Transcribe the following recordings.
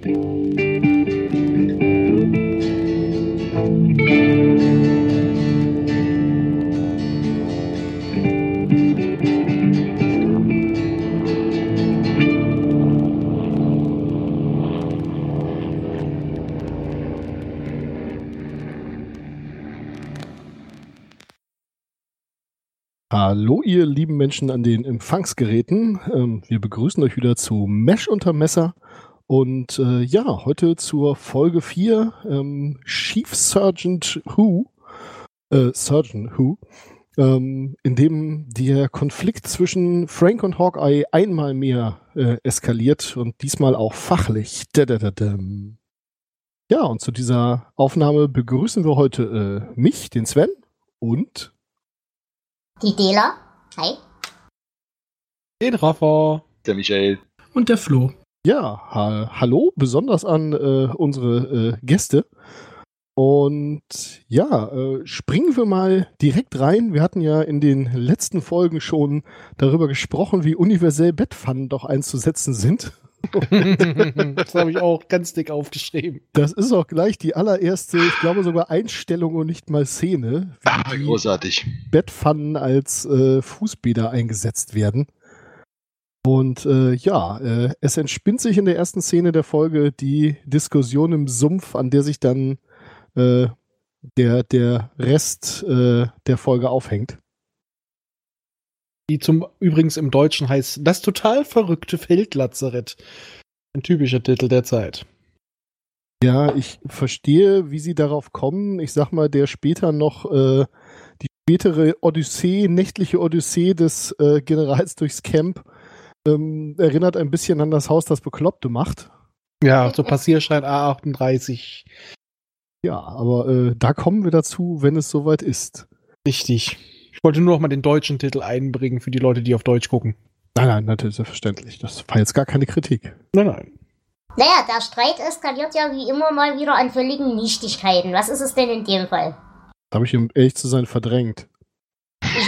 Hallo, ihr lieben Menschen an den Empfangsgeräten. Ähm, wir begrüßen euch wieder zu Mesh unter Messer. Und äh, ja, heute zur Folge 4, ähm, Chief Sergeant Who, äh, Surgeon Who, ähm, in dem der Konflikt zwischen Frank und Hawkeye einmal mehr äh, eskaliert und diesmal auch fachlich. Dadadadam. Ja, und zu dieser Aufnahme begrüßen wir heute äh, mich, den Sven und Die Dela. Hi. Den Rafa. Der Michael. Und der Flo. Ja, ha hallo, besonders an äh, unsere äh, Gäste. Und ja, äh, springen wir mal direkt rein. Wir hatten ja in den letzten Folgen schon darüber gesprochen, wie universell Bettpfannen doch einzusetzen sind. das habe ich auch ganz dick aufgeschrieben. Das ist auch gleich die allererste, ich glaube sogar Einstellung und nicht mal Szene, wie die großartig. Bettpfannen als äh, Fußbäder eingesetzt werden. Und äh, ja, äh, es entspinnt sich in der ersten Szene der Folge die Diskussion im Sumpf, an der sich dann äh, der, der Rest äh, der Folge aufhängt. Die zum übrigens im Deutschen heißt Das total verrückte Feldlazarett. Ein typischer Titel der Zeit. Ja, ich verstehe, wie sie darauf kommen. Ich sag mal, der später noch äh, die spätere Odyssee, nächtliche Odyssee des äh, Generals durchs Camp ähm, erinnert ein bisschen an das Haus, das Bekloppte macht. Ja, so Passierschein A38. Ja, aber äh, da kommen wir dazu, wenn es soweit ist. Richtig. Ich wollte nur noch mal den deutschen Titel einbringen für die Leute, die auf Deutsch gucken. Nein, nein, natürlich, selbstverständlich. Das war jetzt gar keine Kritik. Nein, nein. Naja, der Streit eskaliert ja wie immer mal wieder an völligen Nichtigkeiten. Was ist es denn in dem Fall? Habe ich, um ehrlich zu sein, verdrängt.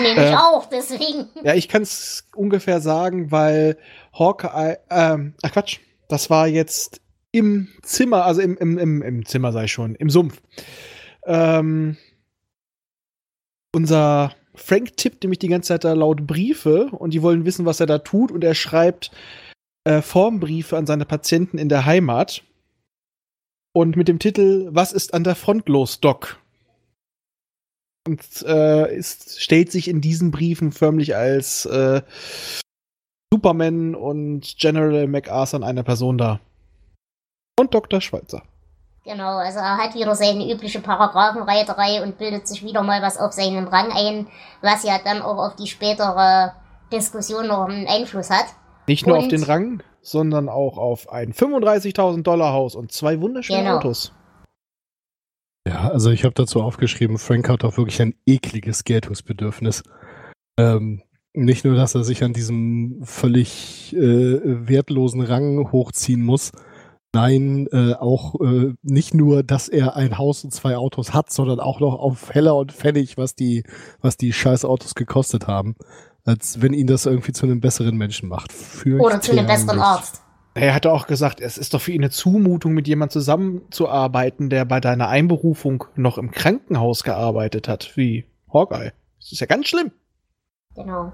Ich nehme mich Äh. auch, deswegen. Ja, ich kann es ungefähr sagen, weil Hawkeye, ähm, ach Quatsch, das war jetzt im Zimmer, also im, im, im, im Zimmer sei schon, im Sumpf. Ähm, unser Frank tippt nämlich die ganze Zeit da laut Briefe und die wollen wissen, was er da tut und er schreibt äh, Formbriefe an seine Patienten in der Heimat und mit dem Titel Was ist an der Front los, Doc? Und äh, ist, stellt sich in diesen Briefen förmlich als äh, Superman und General MacArthur in einer Person dar. Und Dr. Schweitzer. Genau, also er hat wieder seine übliche Paragraphenreiterei und bildet sich wieder mal was auf seinen Rang ein, was ja dann auch auf die spätere Diskussion noch einen Einfluss hat. Nicht nur auf Und- den Rang, sondern auch auf ein 35.000 Dollar Haus und zwei wunderschöne Genau. Autos. Ja, also ich habe dazu aufgeschrieben, Frank hat auch wirklich ein ekliges Geltungsbedürfnis. Ähm, nicht nur, dass er sich an diesem völlig äh, wertlosen Rang hochziehen muss. Nein, äh, auch äh, nicht nur, dass er ein Haus und zwei Autos hat, sondern auch noch auf Heller und Pfennig, was die, was die scheiß Autos gekostet haben. Als wenn ihn das irgendwie zu einem besseren Menschen macht. Oder zu einem besseren. Arzt. Er hatte auch gesagt, es ist doch für ihn eine Zumutung, mit jemandem zusammenzuarbeiten, der bei deiner Einberufung noch im Krankenhaus gearbeitet hat, wie Hawkeye. Das ist ja ganz schlimm. Genau.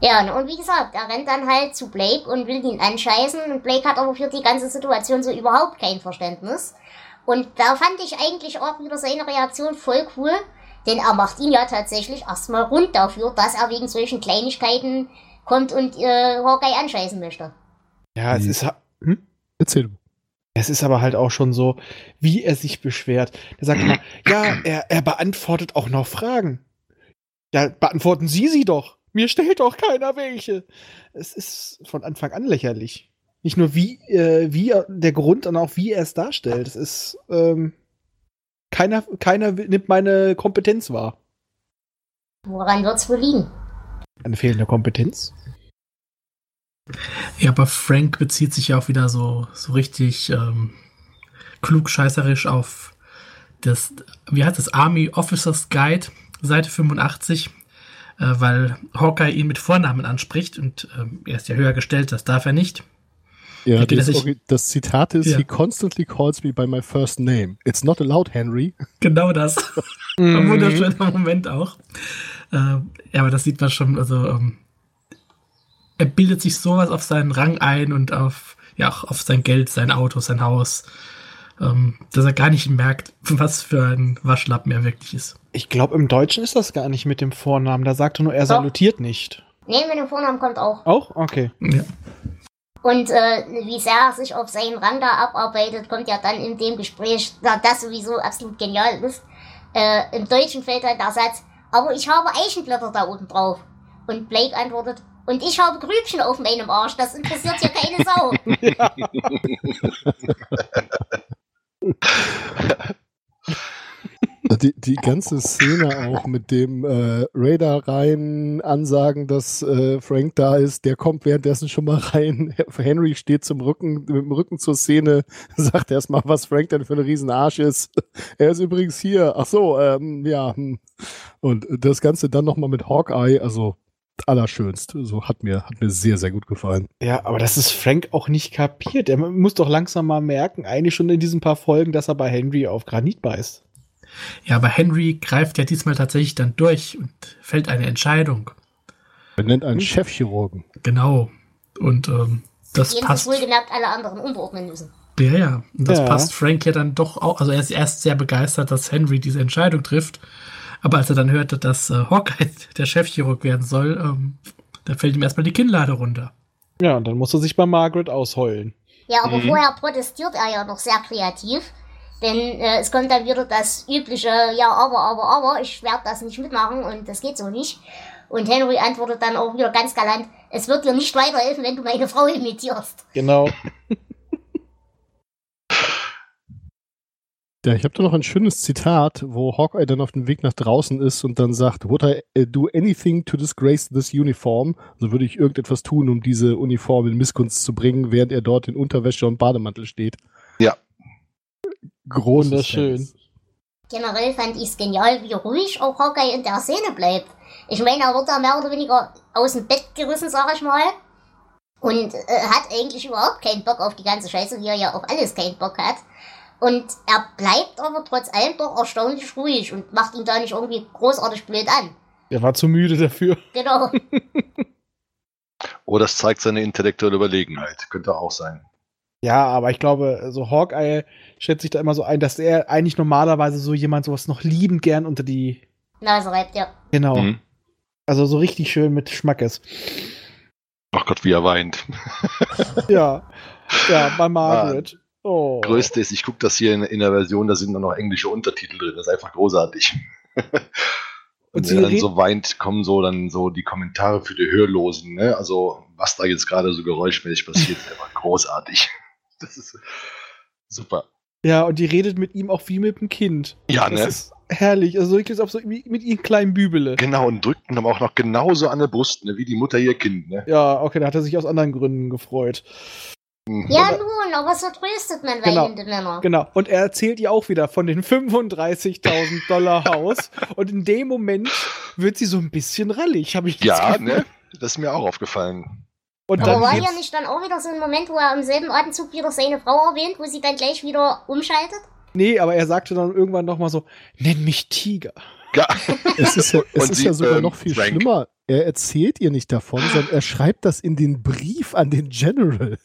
Ja, und wie gesagt, er rennt dann halt zu Blake und will ihn anscheißen und Blake hat aber für die ganze Situation so überhaupt kein Verständnis. Und da fand ich eigentlich auch wieder seine Reaktion voll cool, denn er macht ihn ja tatsächlich erstmal rund dafür, dass er wegen solchen Kleinigkeiten kommt und äh, Hawkeye anscheißen möchte. Ja, es Hm. ist. Hm? Erzähl du. Es ist aber halt auch schon so, wie er sich beschwert. Er sagt immer, ja, er, er beantwortet auch noch Fragen. Ja, beantworten Sie sie doch. Mir stellt doch keiner welche. Es ist von Anfang an lächerlich. Nicht nur wie, äh, wie er, der Grund, sondern auch wie er es darstellt. Es ist, ähm, keiner, keiner nimmt meine Kompetenz wahr. Woran wird's wohl liegen? Eine fehlende Kompetenz? Ja, aber Frank bezieht sich ja auch wieder so, so richtig ähm, klugscheißerisch auf das, wie heißt das, Army Officers Guide, Seite 85, äh, weil Hawkeye ihn mit Vornamen anspricht und ähm, er ist ja höher gestellt, das darf er nicht. Ja, Hätte das, Ori- das Zitat ist, Ja. he constantly calls me by my first name. It's not allowed, Henry. Genau das. Mhm. Ein wunderschöner Moment auch. Ähm, ja, aber das sieht man schon, also ähm, er bildet sich sowas auf seinen Rang ein und auf, ja, auf sein Geld, sein Auto, sein Haus, ähm, dass er gar nicht merkt, was für ein Waschlappen er wirklich ist. Ich glaube, im Deutschen ist das gar nicht mit dem Vornamen. Da sagt er nur, er Doch. salutiert nicht. Nee, mit dem Vornamen kommt auch. Auch? Okay. Ja. Und äh, wie sehr er sich auf seinen Rang da abarbeitet, kommt ja dann in dem Gespräch, da das sowieso absolut genial ist. Äh, Im Deutschen fällt halt der Satz, aber ich habe Eichenblätter da oben drauf. Und Blake antwortet, und ich habe Grübchen auf meinem Arsch, das interessiert hier keine Sau. Die, die ganze Szene auch mit dem äh, Raider rein ansagen, dass äh, Frank da ist, der kommt währenddessen schon mal rein. Henry steht zum Rücken, mit dem Rücken zur Szene, sagt erstmal, was Frank denn für ein Riesenarsch ist. Er ist übrigens hier. Ach so, ähm, ja. hm. Und das Ganze dann nochmal mit Hawkeye, also allerschönst. So hat mir, hat mir sehr, sehr gut gefallen. Ja, aber das ist Frank auch nicht kapiert. Er muss doch langsam mal merken, eigentlich schon in diesen paar Folgen, dass er bei Henry auf Granit beißt. ja, aber Henry greift ja diesmal tatsächlich dann durch und fällt eine Entscheidung. Er nennt Hm. einen Chefchirurgen. Genau. Und ähm, das Jedenfalls passt. wohlgemerkt alle anderen müssen. Ja, ja. Und das Ja. passt Frank ja dann doch auch. Also er ist erst sehr begeistert, dass Henry diese Entscheidung trifft. Aber als er dann hörte, dass äh, Hawkeye der Chefchirurg werden soll, ähm, da fällt ihm erstmal die Kinnlade runter. Ja, und dann muss er sich bei Margaret ausheulen. Ja, aber Mhm. vorher protestiert er ja noch sehr kreativ. Denn äh, es kommt dann wieder das übliche, ja, aber, aber, aber, ich werde das nicht mitmachen und das geht so nicht. Und Henry antwortet dann auch wieder ganz galant, es wird dir nicht weiterhelfen, wenn du meine Frau imitierst. Genau. Ja, ich habe da noch ein schönes Zitat, wo Hawkeye dann auf dem Weg nach draußen ist und dann sagt, would I uh, do anything to disgrace this uniform? Also würde ich irgendetwas tun, um diese Uniform in Missgunst zu bringen, während er dort in Unterwäsche und Bademantel steht. Ja. Großes Wunderschön. Fans. Generell fand ich es genial, wie ruhig auch Hawkeye in der Szene bleibt. Ich meine, er wird da mehr oder weniger aus dem Bett gerissen, sag ich mal. Und äh, hat eigentlich überhaupt keinen Bock auf die ganze Scheiße, wie er ja auf alles keinen Bock hat. Und er bleibt aber trotz allem doch erstaunlich ruhig und macht ihn da nicht irgendwie großartig blöd an. Er war zu müde dafür. Genau. Oh, das zeigt seine intellektuelle Überlegenheit. Könnte auch sein. Ja, aber ich glaube, so Hawkeye schätzt sich da immer so ein, dass er eigentlich normalerweise so jemand sowas noch liebend gern unter die. Nase reibt, ja. Genau. Mhm. Also so richtig schön mit Schmackes. Ach Gott, wie er weint. Ja. Ja, bei Margaret. Oh. Größte ist, ich gucke das hier in, in der Version, da sind nur noch englische Untertitel drin. Das ist einfach großartig. Und Und wenn er dann so weint, kommen so dann so die Kommentare für die Hörlosen. Ne? Also was da jetzt gerade so geräuschmäßig passiert, ist einfach großartig. Das ist super. Ja, und die redet mit ihm auch wie mit dem Kind. Ja, Das ne? ist herrlich. Also wirklich, ob so mit ihrem kleinen Bübele. Genau, und drückt ihn aber auch noch genauso an der Brust, ne? wie die Mutter ihr Kind. Ne? Ja, okay, da hat er sich aus anderen Gründen gefreut. Mhm. Ja, Aber- nun, aber so tröstet man Genau. weinende Männer. Genau. Und er erzählt ihr auch wieder von den 35.000 Dollar Haus. und in dem Moment wird sie so ein bisschen rallig, habe ich das Ja, Gefühl. ne? das ist mir auch aufgefallen. Und Aber war ja nicht dann auch wieder so ein Moment, wo er im selben Atemzug wieder seine Frau erwähnt, wo sie dann gleich wieder umschaltet? Nee, aber er sagte dann irgendwann noch mal so, nenn mich Tiger. Ja, Es ist ja, es ist sie, ja sogar ähm, noch viel Frank. schlimmer. Er erzählt ihr nicht davon, sondern er schreibt das in den Brief an den General.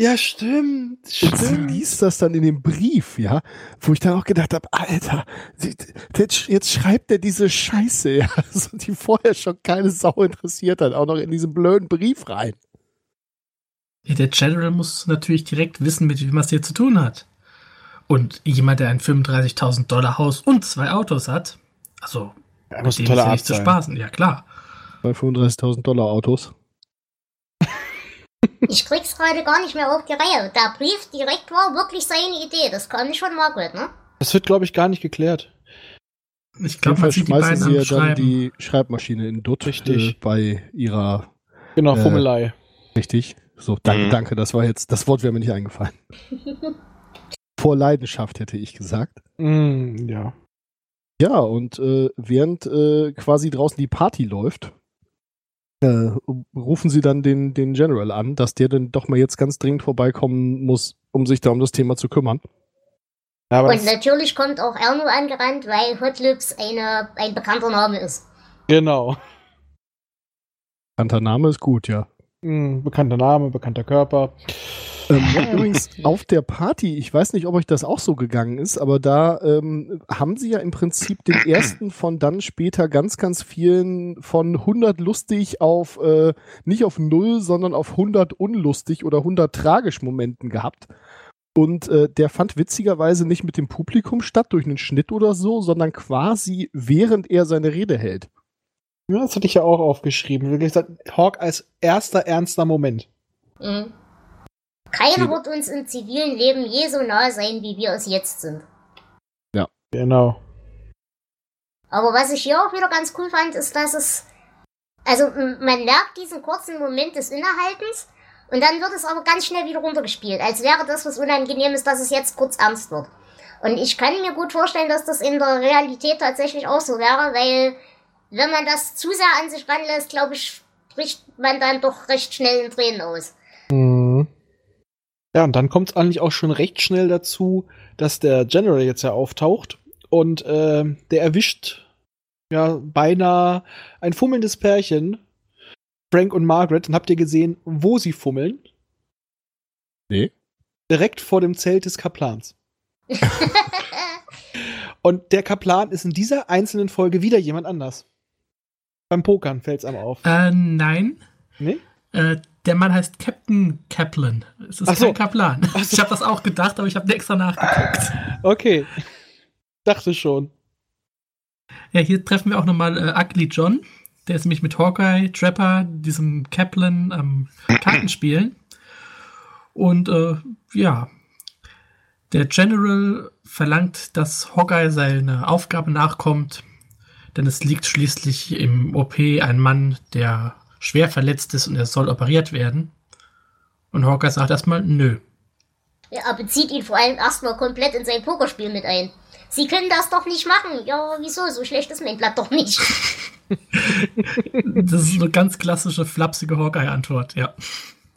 Ja, stimmt. Und sie Stimmt. liest das dann in dem Brief, ja, wo ich dann auch gedacht habe, Alter, jetzt schreibt er diese Scheiße, ja, also die vorher schon keine Sau interessiert hat, auch noch in diesen blöden Brief rein. Ja, der General muss natürlich direkt wissen, mit wem er es hier zu tun hat. Und jemand, der ein 35.000 Dollar Haus und zwei Autos hat, also Er muss ein dem ist ja nicht zu spaßen. Ja, klar. Bei 35.000 Dollar Autos. Ich krieg's gerade gar nicht mehr auf die Reihe. Der Brief direkt war wirklich seine Idee. Das kam nicht von Margaret, ne? Das wird, glaube ich, gar nicht geklärt. Ich glaube, man sieht die schmeißen beiden sie ja dann die Schreibmaschine in Dutt Richtig. äh, bei ihrer, Genau, Äh, Fummelei. richtig, so, danke, Mhm. danke, das war jetzt, das Wort wäre mir nicht eingefallen. Vor Leidenschaft hätte ich gesagt. Mm, ja. Ja, und äh, während äh, quasi draußen die Party läuft, äh, rufen sie dann den, den General an, dass der dann doch mal jetzt ganz dringend vorbeikommen muss, um sich da um das Thema zu kümmern. Ja, aber Und natürlich kommt auch Erno angerannt, weil Hot Lips eine, ein bekannter Name ist. genau. Bekannter Name ist gut, ja. Hm, bekannter Name, bekannter Körper. Ähm, übrigens auf der Party, ich weiß nicht, ob euch das auch so gegangen ist, aber da ähm, haben sie ja im Prinzip den ersten von dann später ganz, ganz vielen von 100 lustig auf, äh, nicht auf 0, sondern auf 100 unlustig oder 100 tragisch Momenten gehabt. Und äh, der fand witzigerweise nicht mit dem Publikum statt, durch einen Schnitt oder so, sondern quasi während er seine Rede hält. Ja, das hatte ich ja auch aufgeschrieben. Wie gesagt, Hawk als erster ernster Moment. Mhm. Keiner Ja. wird uns im zivilen Leben je so nahe sein, wie wir es jetzt sind. Genau. Aber was ich hier auch wieder ganz cool fand, ist, dass es. Also, man merkt diesen kurzen Moment des Innehaltens und dann wird es aber ganz schnell wieder runtergespielt, als wäre das was Unangenehmes, dass es jetzt kurz ernst wird. Und ich kann mir gut vorstellen, dass das in der Realität tatsächlich auch so wäre, weil, wenn man das zu sehr an sich ranlässt, glaube ich, bricht man dann doch recht schnell in Tränen aus. Ja, und dann kommt es eigentlich auch schon recht schnell dazu, dass der General jetzt ja auftaucht und äh, der erwischt ja beinahe ein fummelndes Pärchen, Frank und Margaret. Und habt ihr gesehen, wo sie fummeln? Nee. Direkt vor dem Zelt des Kaplans. Und der Kaplan ist in dieser einzelnen Folge wieder jemand anders. Beim Pokern fällt's einem auf. Äh, nein. Nee? Äh, der Mann heißt Captain Kaplan. Es ist Ach so. kein Kaplan. Ach so. Ich habe das auch gedacht, aber ich habe extra nachgeguckt. Okay. Dachte schon. Ja, hier treffen wir auch nochmal äh, Ugly John. Der ist nämlich mit Hawkeye, Trapper, diesem Kaplan am Kartenspielen. Und äh, ja, der General verlangt, dass Hawkeye seine Aufgabe nachkommt, denn es liegt schließlich im OP ein Mann, der schwer verletzt ist und er soll operiert werden. Und Hawkeye sagt erstmal, nö. Ja, er bezieht ihn vor allem erstmal komplett in sein Pokerspiel mit ein. Sie können das doch nicht machen. Ja, wieso? So schlecht ist mein Blatt doch nicht. Das ist eine ganz klassische, flapsige Hawkeye-Antwort, ja.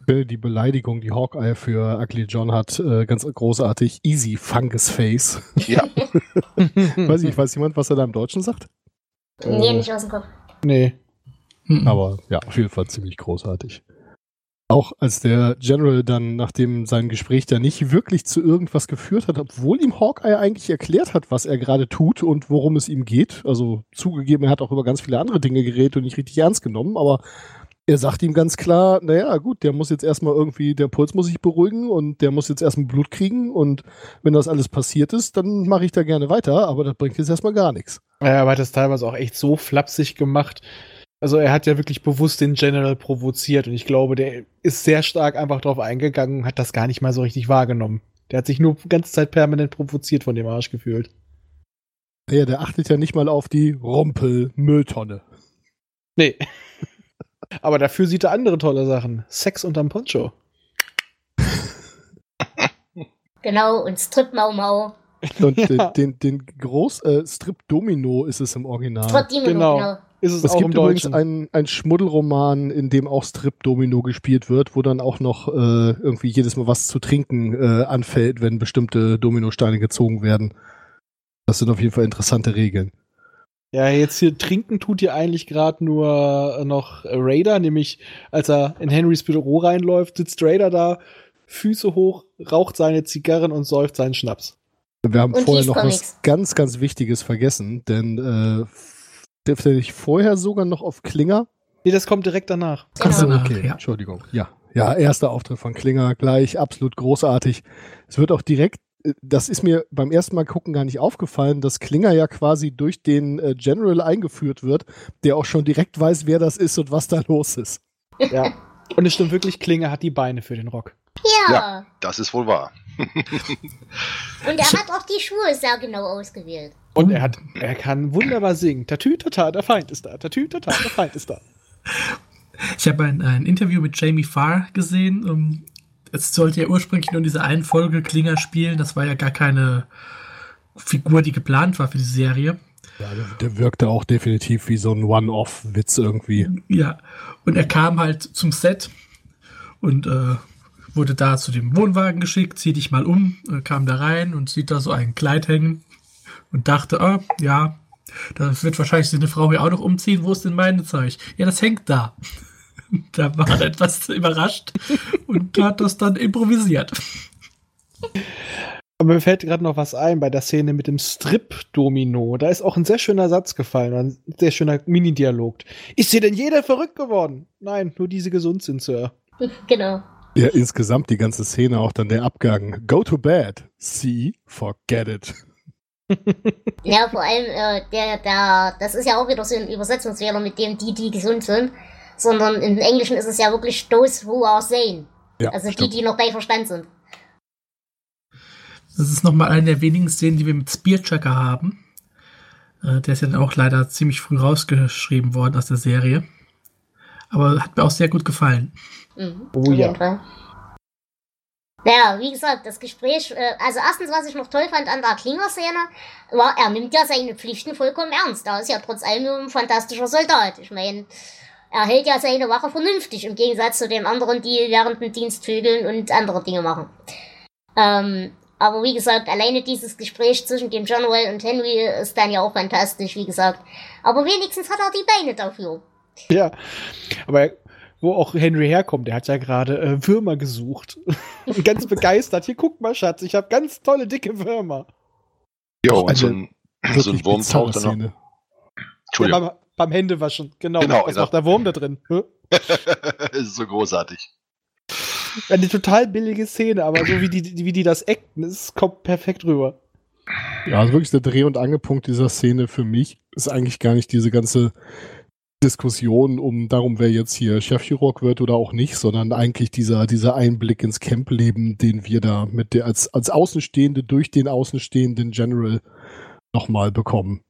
Die Beleidigung, die Hawkeye für Ugly John hat, äh, ganz großartig. Easy Fungus Face. Ja, weiß ich, weiß jemand, was er da im Deutschen sagt? nee, nicht aus dem Kopf. Nee. Mhm. Aber ja, auf jeden Fall ziemlich großartig. Auch als der General dann, nachdem sein Gespräch da nicht wirklich zu irgendwas geführt hat, obwohl ihm Hawkeye eigentlich erklärt hat, was er gerade tut und worum es ihm geht. Also zugegeben, er hat auch über ganz viele andere Dinge geredet und nicht richtig ernst genommen, aber er sagt ihm ganz klar, naja, gut, der muss jetzt erstmal irgendwie, der Puls muss sich beruhigen und der muss jetzt erstmal Blut kriegen und wenn das alles passiert ist, dann mache ich da gerne weiter, aber das bringt jetzt erstmal gar nichts. Ja, aber hat das teilweise auch echt so flapsig gemacht. Also er hat ja wirklich bewusst den General provoziert und ich glaube, der ist sehr stark einfach drauf eingegangen und hat das gar nicht mal so richtig wahrgenommen. Der hat sich nur die ganze Zeit permanent provoziert von dem Arsch gefühlt. Naja, der achtet ja nicht mal auf die Rumpel-Mülltonne. Nee. aber dafür sieht er andere tolle Sachen. Sex unterm Poncho. Genau, und Strip Mau Mau. Und Ja. den, den Groß äh, Strip Domino ist es im Original. Strip Demon, genau. genau. Ist es, Es auch gibt im übrigens einen, einen Schmuddelroman, in dem auch Strip Domino gespielt wird, wo dann auch noch äh, irgendwie jedes Mal was zu trinken äh, anfällt, wenn bestimmte Dominosteine gezogen werden. Das sind auf jeden Fall interessante Regeln. Ja, jetzt hier trinken tut hier eigentlich gerade nur äh, noch Raider, nämlich als er in Henrys Büro reinläuft, sitzt Raider da, Füße hoch, raucht seine Zigarren und säuft seinen Schnaps. Wir haben Und vorher noch Comics. was ganz, ganz Wichtiges vergessen, denn äh, dürfte ich vorher sogar noch auf Klinger? Nee, das kommt direkt danach. Genau. nach, okay, ja. Entschuldigung. Ja, ja, erster Auftritt von Klinger gleich, absolut großartig. Es wird auch direkt, äh, das ist mir beim ersten Mal gucken gar nicht aufgefallen, dass Klinger ja quasi durch den äh, General eingeführt wird, der auch schon direkt weiß, wer das ist und was da los ist. Ja. Und es stimmt wirklich, Klinger hat die Beine für den Rock. Ja. Ja. das ist wohl wahr. Und er hat auch die Schuhe sehr genau ausgewählt. Und er hat, er kann wunderbar singen. Tatütata, der Feind ist da. Tatütata, der Feind ist da. Ich habe ein, ein Interview mit Jamie Farr gesehen. Um, es sollte ja ursprünglich nur in dieser einen Folge Klinger spielen. Das war ja gar keine Figur, die geplant war für die Serie. Ja, der, der wirkte auch definitiv wie so ein One-Off-Witz irgendwie. Ja, und er kam halt zum Set und äh, wurde da zu dem Wohnwagen geschickt, zieh dich mal um, äh, kam da rein und sieht da so ein Kleid hängen und dachte, ah, ja, da wird wahrscheinlich seine Frau hier auch noch umziehen, wo ist denn meine Zeug? Ja, das hängt da. Da war er etwas überrascht und hat das dann improvisiert. Aber mir fällt gerade noch was ein bei der Szene mit dem Strip-Domino. Da ist auch ein sehr schöner Satz gefallen, ein sehr schöner Mini-Dialog. Ist hier denn jeder verrückt geworden? Nein, nur diese gesund sind, Sir. Genau. Ja, insgesamt die ganze Szene, auch dann der Abgang. Go to bed. See, forget it. Ja, vor allem, äh, der, der, das ist ja auch wieder so ein Übersetzungsfehler mit dem, die, die gesund sind. Sondern im Englischen ist es ja wirklich those who are sane. Ja, also stimmt. die, die noch bei Verstand sind. Das ist nochmal eine der wenigen Szenen, die wir mit Spearchucker haben. Äh, der ist ja dann auch leider ziemlich früh rausgeschrieben worden aus der Serie. Aber hat mir auch sehr gut gefallen. Mhm, Oh auf ja. jeden Fall. Naja, wie gesagt, das Gespräch, äh, also erstens, was ich noch toll fand an der Klinger-Szene, war, er nimmt ja seine Pflichten vollkommen ernst. Er ist ja trotz allem nur ein fantastischer Soldat. Ich meine, er hält ja seine Wache vernünftig, im Gegensatz zu den anderen, die während dem Dienst vögeln und andere Dinge machen. Ähm, aber wie gesagt, alleine dieses Gespräch zwischen dem General und Henry ist dann ja auch fantastisch, wie gesagt. Aber wenigstens hat er die Beine dafür. Ja. Aber wo auch Henry herkommt, der hat ja gerade äh, Würmer gesucht. Und ganz begeistert. Hier, guck mal, Schatz, ich habe ganz tolle, dicke Würmer. Jo, und eine so ein, so ein Wurm taucht dann noch. Szene. Ja, Entschuldigung, beim, beim Händewaschen, genau. Genau, Was genau. macht der Wurm da drin? Ist so großartig. Eine total billige Szene, aber so wie die, wie die das acten, es kommt perfekt rüber. Ja, also wirklich der Dreh- und Angepunkt dieser Szene für mich ist eigentlich gar nicht diese ganze Diskussion um darum, wer jetzt hier Chefchirurg wird oder auch nicht, sondern eigentlich dieser, dieser Einblick ins Campleben, den wir da mit der, als, als Außenstehende durch den außenstehenden General nochmal bekommen.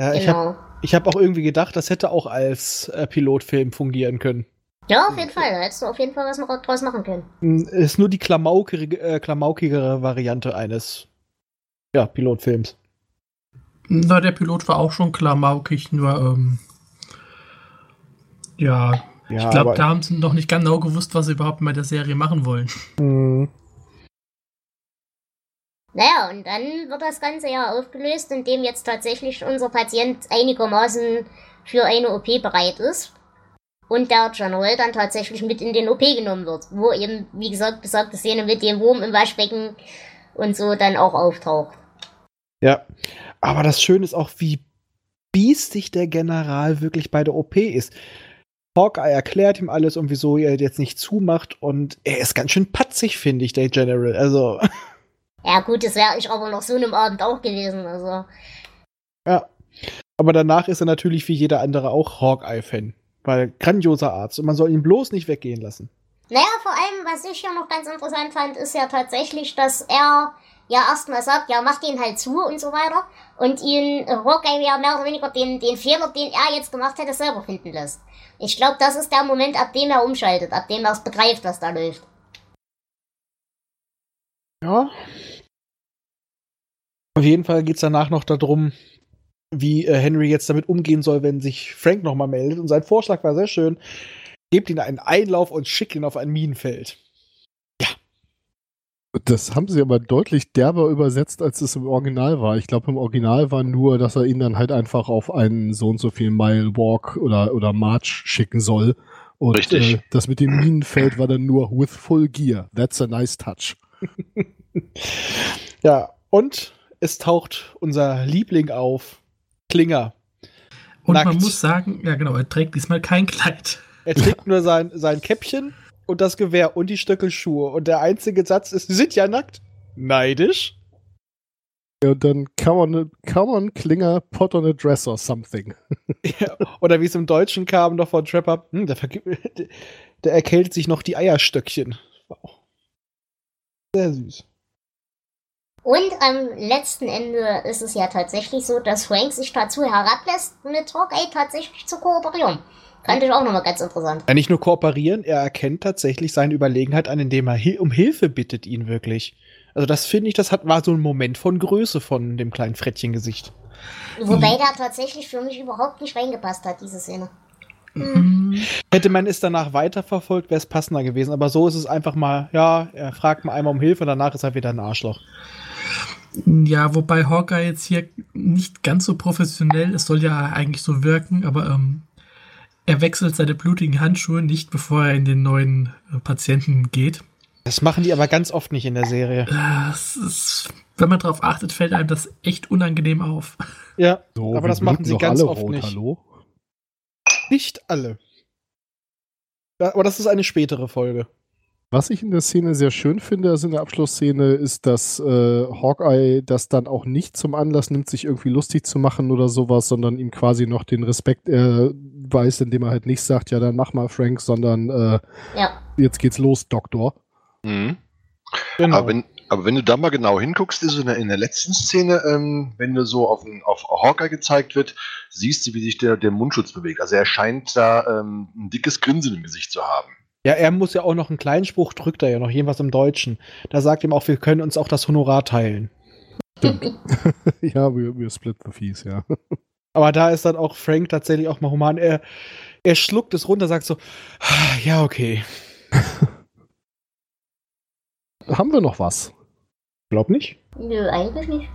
Ja, ich habe Genau. ich hab auch irgendwie gedacht, das hätte auch als äh, Pilotfilm fungieren können. Ja, auf jeden Fall. Da hättest du auf jeden Fall was noch draus machen können. Hm, Ist nur die klamaukige, äh, klamaukigere Variante eines ja, Pilotfilms. Na, der Pilot war auch schon klamaukig, nur, ähm, ja, Ja, ich glaube, da haben sie noch nicht genau gewusst, was sie überhaupt mit der Serie machen wollen. Hm, Naja, und dann wird das Ganze ja aufgelöst, indem jetzt tatsächlich unser Patient einigermaßen für eine OP bereit ist. Und der General dann tatsächlich mit in den OP genommen wird. Wo eben, wie gesagt, besagte Szene mit dem Wurm im Waschbecken und so dann auch auftaucht. Ja, aber das Schöne ist auch, wie biestig der General wirklich bei der OP ist. Hawkeye erklärt ihm alles und wieso er jetzt nicht zumacht und er ist ganz schön patzig, finde ich, der General. Also, Ja gut, das wäre ich aber noch so einem Abend auch gewesen. Also, ja. Aber danach ist er natürlich wie jeder andere auch Hawkeye-Fan. Weil grandioser Arzt und man soll ihn bloß nicht weggehen lassen. Naja, vor allem, was ich ja noch ganz interessant fand, ist ja tatsächlich, dass er ja erstmal sagt, ja, mach den halt zu und so weiter. Und ihn, äh, Hawkeye ja mehr oder weniger den, den Fehler, den er jetzt gemacht hätte, selber finden lässt. Ich glaube, das ist der Moment, ab dem er umschaltet, ab dem er es begreift, was da läuft. Ja. Auf jeden Fall geht es danach noch darum, wie äh, Henry jetzt damit umgehen soll, wenn sich Frank nochmal meldet. Und sein Vorschlag war sehr schön. Gebt ihn einen Einlauf und schickt ihn auf ein Minenfeld. Das haben sie aber deutlich derber übersetzt, als es im Original war. Ich glaube, im Original war nur, dass er ihn dann halt einfach auf einen so und so viel Mile Walk oder, oder March schicken soll. Und Richtig. Äh, das mit dem Minenfeld war dann nur with full gear. That's a nice touch. Ja, und es taucht unser Liebling auf, Klinger. Und Nackt. man muss sagen, ja genau, er trägt diesmal kein Kleid. Er trägt nur sein, sein Käppchen und das Gewehr und die Stöckelschuhe. Und der einzige Satz ist, sie sind ja nackt. Neidisch? Und dann come on, come on, Klinger, put on a dress or something. Ja, Oder wie es im Deutschen kam, noch von Trapper, hm, der, der erkältet sich noch die Eierstöckchen. Wow. Sehr süß. Und am letzten Ende ist es ja tatsächlich so, dass Frank sich dazu herablässt, mit Hawkeye tatsächlich zu kooperieren. Fand ich auch nochmal ganz interessant. Ja, nicht nur kooperieren, er erkennt tatsächlich seine Überlegenheit an, indem er um Hilfe bittet ihn wirklich. Also das finde ich, das hat, war so ein Moment von Größe von dem kleinen Frettchengesicht. Wobei der tatsächlich für mich überhaupt nicht reingepasst hat, diese Szene. Mhm. Hätte man es danach weiterverfolgt, wäre es passender gewesen. Aber so ist es einfach mal, ja, er fragt mal einmal um Hilfe und danach ist er wieder ein Arschloch. Ja, wobei Hawkeye jetzt hier nicht ganz so professionell, es soll ja eigentlich so wirken, aber ähm, er wechselt seine blutigen Handschuhe nicht, bevor er in den neuen äh, Patienten geht. Das machen die aber ganz oft nicht in der Serie. Das ist, wenn man darauf achtet, fällt einem das echt unangenehm auf. Ja, So, aber das machen sie ganz alle oft rot, nicht. Hallo? Nicht alle. Aber das ist eine spätere Folge. Was ich in der Szene sehr schön finde, also in der Abschlussszene, ist, dass äh, Hawkeye das dann auch nicht zum Anlass nimmt, sich irgendwie lustig zu machen oder sowas, sondern ihm quasi noch den Respekt äh, weiß, indem er halt nicht sagt, ja, dann mach mal Frank, sondern äh, Ja. jetzt geht's los, Doktor. Mhm. Genau. Aber, wenn, aber wenn du da mal genau hinguckst, ist in der, in der letzten Szene, ähm, wenn du so auf, ein, auf Hawkeye gezeigt wird, siehst du, wie sich der, der Mundschutz bewegt. Also er scheint da ähm, ein dickes Grinsen im Gesicht zu haben. ja, er muss ja auch noch einen kleinen Spruch, drückt er ja noch irgendwas im Deutschen. Da sagt ihm auch, wir können uns auch das Honorar teilen. ja, wir, wir split the fees, ja. Aber da ist dann auch Frank tatsächlich auch mal human. Er, er schluckt es runter, sagt so, "Ah, ja, okay. Haben wir noch was? Glaub nicht. Nö, eigentlich nicht.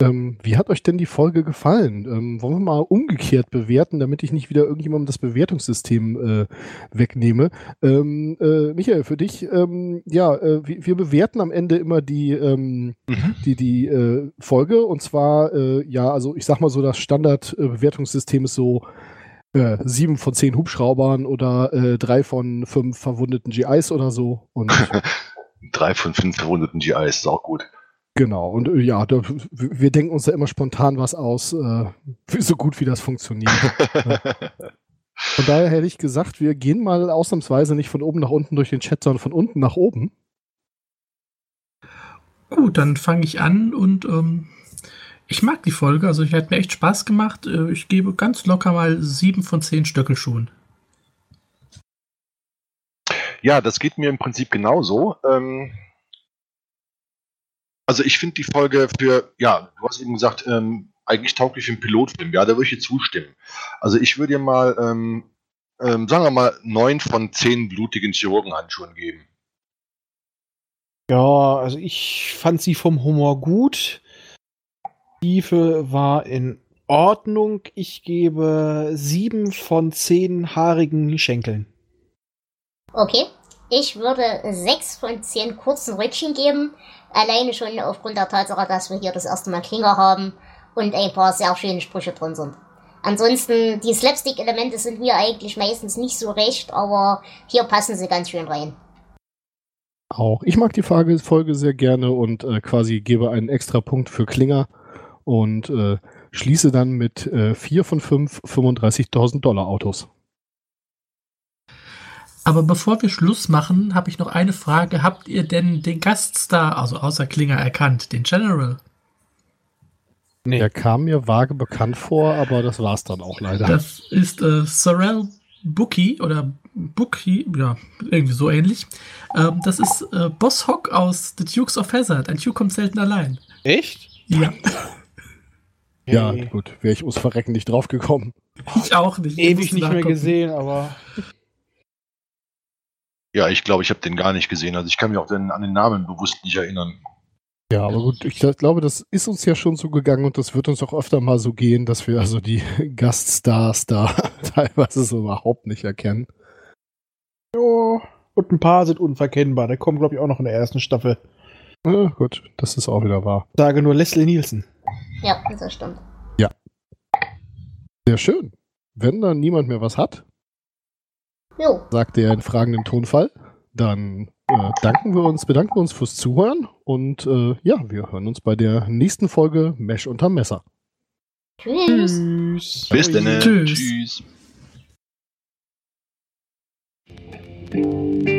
Ähm, wie hat euch denn die Folge gefallen? Ähm, wollen wir mal umgekehrt bewerten, damit ich nicht wieder irgendjemandem das Bewertungssystem äh, wegnehme? Ähm, äh, Michael, für dich, ähm, ja, äh, wir, wir bewerten am Ende immer die, ähm, die, die äh, Folge und zwar, äh, ja, also ich sag mal so, das Standardbewertungssystem ist so äh, sieben von zehn Hubschraubern oder äh, drei von fünf verwundeten GIs oder so. Und Drei von fünf verwundeten GIs, ist auch gut. Genau, und äh, ja, da, wir denken uns da immer spontan was aus, äh, so gut wie das funktioniert. Von daher hätte ich gesagt, wir gehen mal ausnahmsweise nicht von oben nach unten durch den Chat, sondern von unten nach oben. Gut, dann fange ich an und ähm, ich mag die Folge, also ich hat mir echt Spaß gemacht. Äh, Ich gebe ganz locker mal sieben von zehn Stöckelschuhen. Ja, das geht mir im Prinzip genauso. Ähm, also ich finde die Folge für, ja, du hast eben gesagt, ähm, eigentlich tauglich für einen Pilotfilm. Ja, da würde ich dir zustimmen. Also ich würde dir mal, ähm, ähm, sagen wir mal, neun von zehn blutigen Chirurgenhandschuhen geben. Ja, also ich fand sie vom Humor gut. Tiefe war in Ordnung. Ich gebe sieben von zehn haarigen Schenkeln. Okay. Ich würde sechs von zehn kurzen Röckchen geben. Alleine schon aufgrund der Tatsache, dass wir hier das erste Mal Klinger haben und ein paar sehr schöne Sprüche drin sind. Ansonsten, die Slapstick-Elemente sind mir eigentlich meistens nicht so recht, aber hier passen sie ganz schön rein. Auch ich mag die Folge, sehr gerne und äh, quasi gebe einen extra Punkt für Klinger und äh, schließe dann mit äh, vier von fünf 35.000 Dollar Autos. Aber bevor wir Schluss machen, habe ich noch eine Frage. Habt ihr denn den Gaststar, also außer Klinger, erkannt, den General? Nee. Der kam mir vage bekannt vor, aber das war's dann auch leider. Das ist äh, Sorrel Bookie oder Bookie, ja, irgendwie so ähnlich. Ähm, das ist äh, Boss Hock aus The Dukes of Hazzard. Ein Duke kommt selten allein. Echt? Ja, ja, Hey. gut, wäre ich ums Verrecken nicht drauf gekommen. ich auch nicht. Ich Ewig nicht mehr gesehen, aber Ja, ich glaube, ich habe den gar nicht gesehen. Also ich kann mich auch den, an den Namen bewusst nicht erinnern. Ja, aber gut, ich glaube, das ist uns ja schon so gegangen und das wird uns auch öfter mal so gehen, dass wir also die Gaststars da teilweise so überhaupt nicht erkennen. ja. Und ein paar sind unverkennbar. Der kommt, glaube ich, auch noch in der ersten Staffel. Ja, gut, das ist auch wieder wahr. Ich sage nur Leslie Nielsen. Ja, das stimmt. Sehr schön. Wenn dann niemand mehr was hat, Jo, sagt er in fragendem Tonfall, dann äh, danken wir uns, bedanken wir uns fürs Zuhören und äh, ja, wir hören uns bei der nächsten Folge Mesh unterm Messer. tschüss. Tschüss. Bis denn. Tschüss. Tschüss.